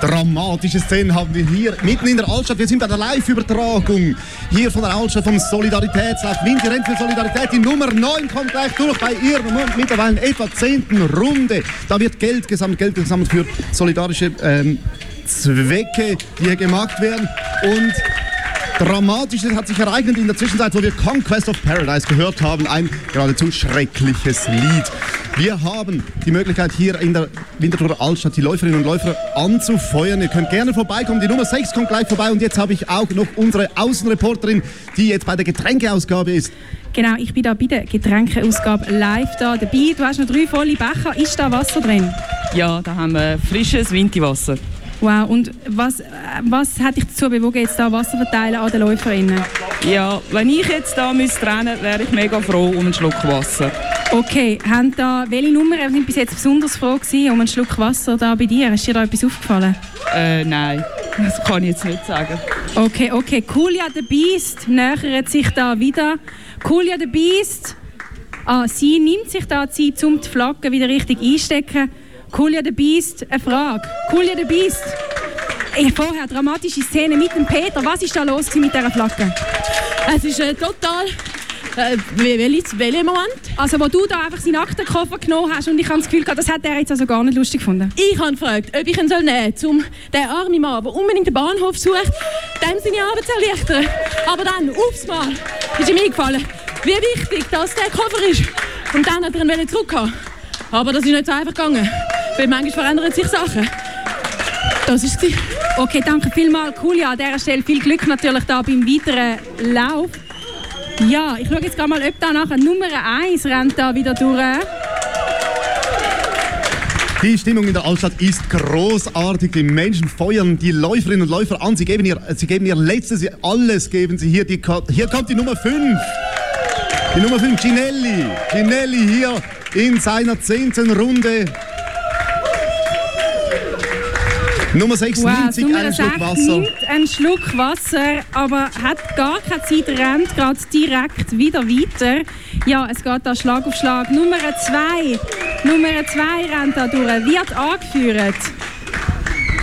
Dramatische Szenen haben wir hier mitten in der Altstadt. Wir sind bei der Live-Übertragung hier von der Altstadt vom Solidaritätslauf. Winter rennt für Solidarität. Die Nummer 9 kommt gleich durch bei ihrer mittlerweile etwa zehnten Runde. Da wird Geld gesammelt, Geld gesammelt für solidarische ähm, Zwecke, die hier gemacht werden. Und Dramatisches hat sich ereignet in der Zwischenzeit, wo wir Conquest of Paradise gehört haben. Ein geradezu schreckliches Lied. Wir haben die Möglichkeit, hier in der Winterthurer Altstadt die Läuferinnen und Läufer anzufeuern. Ihr könnt gerne vorbeikommen. Die Nummer 6 kommt gleich vorbei. Und jetzt habe ich auch noch unsere Außenreporterin, die jetzt bei der Getränkeausgabe ist. Genau, ich bin da bei der Getränkeausgabe live da dabei. Du hast noch drei volle Becher. Ist da Wasser drin? Ja, da haben wir frisches Winterwasser. Wow, und was, was hat dich dazu bewogen, jetzt da Wasser verteilen an den Läuferinnen? Ja, wenn ich jetzt da müsste rennen, wäre ich mega froh um einen Schluck Wasser. Okay, haben da, welche Nummern sind bis jetzt besonders froh gewesen um einen Schluck Wasser da bei dir? Ist dir da etwas aufgefallen? Äh, nein, das kann ich jetzt nicht sagen. Okay, okay. Coolja the Beast nähert sich da wieder. Coolja the Beast, ah, sie nimmt sich da Zeit, um die Flagge wieder richtig einstecken. Coolja the Beast, eine Frage. Coolja the Beast. Ich vorher dramatische Szene mit dem Peter. Was ist da los mit dieser Flagge? Es ist äh, total. Äh, welcher Moment? Also, wo du da einfach seinen Aktenkoffer genommen hast und ich habe das Gefühl gehabt, das hat er jetzt also gar nicht lustig gefunden. Ich habe gefragt, ob ich ihn soll nehmen soll, um den armen Mann, der unbedingt den Bahnhof sucht, dem seine Arbeit zu erleichtern. Aber dann, aufs Mal, ist ihm eingefallen, wie wichtig das der Koffer ist. Und dann hat er ihn zurückhaben. Aber das ist nicht so einfach gegangen. Weil manchmal verändern sich Sachen. Das ist es. Okay, danke vielmals. Ja, an dieser Stelle viel Glück natürlich da beim weiteren Lauf. Ja, ich schaue jetzt mal, ob da nachher Nummer 1 rennt da wieder durch. Die Stimmung in der Altstadt ist großartig. Die Menschen feuern die Läuferinnen und Läufer an. Sie geben ihr, sie geben ihr Letztes, alles geben sie hier. Die, hier kommt die Nummer 5. Die Nummer 5, Ginelli. Ginelli hier in seiner zehnten Runde. Nummer 6 wow, nimmt sich einen Schluck Wasser. nimmt einen Schluck Wasser, aber hat gar keine Zeit, rennt gerade direkt wieder weiter. Ja, es geht da Schlag auf Schlag. Nummer 2, Nummer 2 rennt da durch, wird angeführt.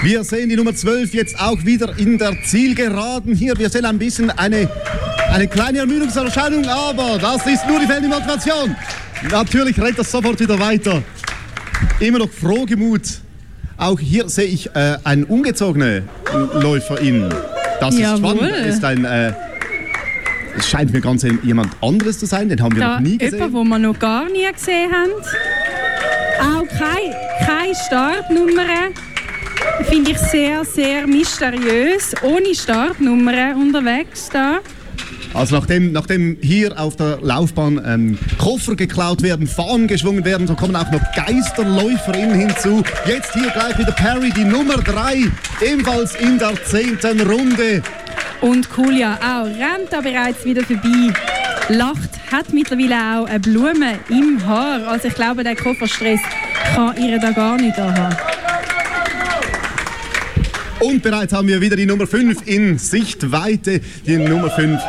Wir sehen die Nummer 12 jetzt auch wieder in der Zielgeraden hier. Wir sehen ein bisschen eine, eine kleine Ermüdungserscheinung, aber das ist nur die fehlende Motivation. Natürlich rennt das sofort wieder weiter. Immer noch frohgemut auch hier sehe ich äh, einen ungezogenen Läuferin. Das Jawohl. ist spannend. Das ist ein, äh, es scheint mir ganz jemand anderes zu sein, den haben wir da noch nie gesehen. Jemand, den wir noch gar nie gesehen haben. Auch keine, keine Startnummer. Finde ich sehr, sehr mysteriös. Ohne Startnummer unterwegs da. Also nachdem, nachdem hier auf der Laufbahn ähm, Koffer geklaut werden, Fahnen geschwungen werden, so kommen auch noch Geisterläuferinnen hinzu. Jetzt hier gleich wieder Perry, die Nummer 3, ebenfalls in der zehnten Runde. Und Julia auch rennt da bereits wieder vorbei. Lacht, hat mittlerweile auch eine Blume im Haar. Also ich glaube, der Kofferstress kann ihr da gar nicht haben. Und bereits haben wir wieder die Nummer 5 in Sichtweite. Die Nummer 5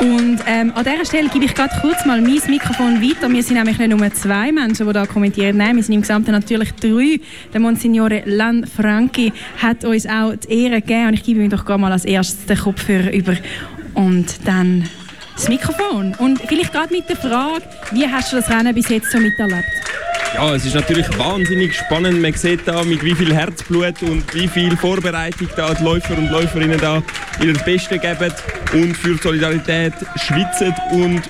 und ähm, an dieser Stelle gebe ich gerade kurz mal mein Mikrofon weiter. Wir sind nämlich nicht nur zwei Menschen, die da kommentieren. Nein, wir sind im Gesamten natürlich drei. Der Monsignore Lanfranchi hat uns auch die Ehre gegeben. Und ich gebe ihm doch gerade mal als erstes den Kopfhörer über. Und dann das Mikrofon. Und vielleicht gerade mit der Frage, wie hast du das Rennen bis jetzt so miterlebt? Ja, es ist natürlich wahnsinnig spannend. Man sieht da, mit wie viel Herzblut und wie viel Vorbereitung da die Läufer und Läuferinnen da ihr Bestes geben und für Solidarität schwitzen und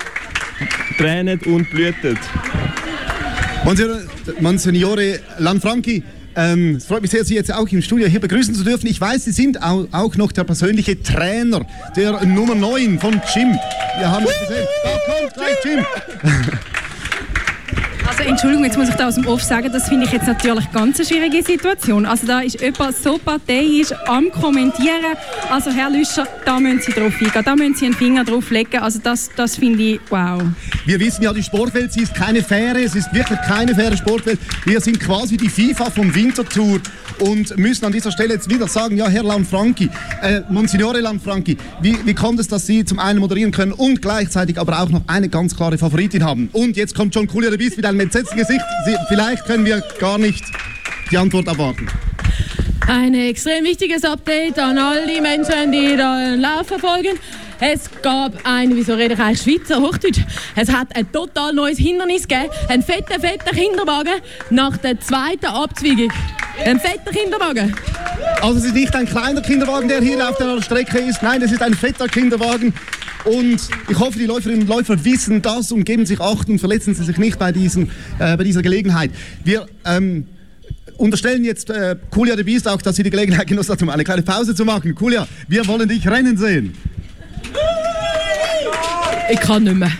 tränen und blüten. Monsignore Lanfranchi, ähm, es freut mich sehr, Sie jetzt auch im Studio hier begrüßen zu dürfen. Ich weiß, Sie sind auch, auch noch der persönliche Trainer der Nummer 9 von Jim. Wir haben es gesehen. Da kommt gleich Jim. Also Entschuldigung, jetzt muss ich da aus dem Off sagen, das finde ich jetzt natürlich ganz eine schwierige Situation. Also da ist jemand so parteiisch am Kommentieren. Also Herr Lüscher, da müssen Sie drauf eingehen, da müssen Sie einen Finger drauf legen. Also das, das finde ich wow. Wir wissen ja, die Sportwelt, sie ist keine faire, es ist wirklich keine faire Sportwelt. Wir sind quasi die FIFA vom Wintertour und müssen an dieser Stelle jetzt wieder sagen, ja Herr Lanfranchi, äh, Monsignore Lanfranchi, wie, wie kommt es, dass Sie zum einen moderieren können und gleichzeitig aber auch noch eine ganz klare Favoritin haben? Und jetzt kommt John Coolier, mit einem entsetzten Gesicht. Sie, vielleicht können wir gar nicht die Antwort erwarten. Ein extrem wichtiges Update an all die Menschen, die den Lauf verfolgen. Es gab ein, wieso rede ich eigentlich Schweizer Hochdeutsch? Es hat ein total neues Hindernis gegeben. Ein fetter, fetter Kinderwagen nach der zweiten Abzweigung. Ein fetter Kinderwagen. Also es ist nicht ein kleiner Kinderwagen, der hier auf der Strecke ist. Nein, es ist ein fetter Kinderwagen. Und ich hoffe, die Läuferinnen und Läufer wissen das und geben sich Acht und verletzen sie sich nicht bei, diesem, äh, bei dieser Gelegenheit. Wir ähm, unterstellen jetzt äh, Julia de Biest auch, dass sie die Gelegenheit genossen hat, um eine kleine Pause zu machen. Julia, wir wollen dich rennen sehen. Ich kann nicht mehr.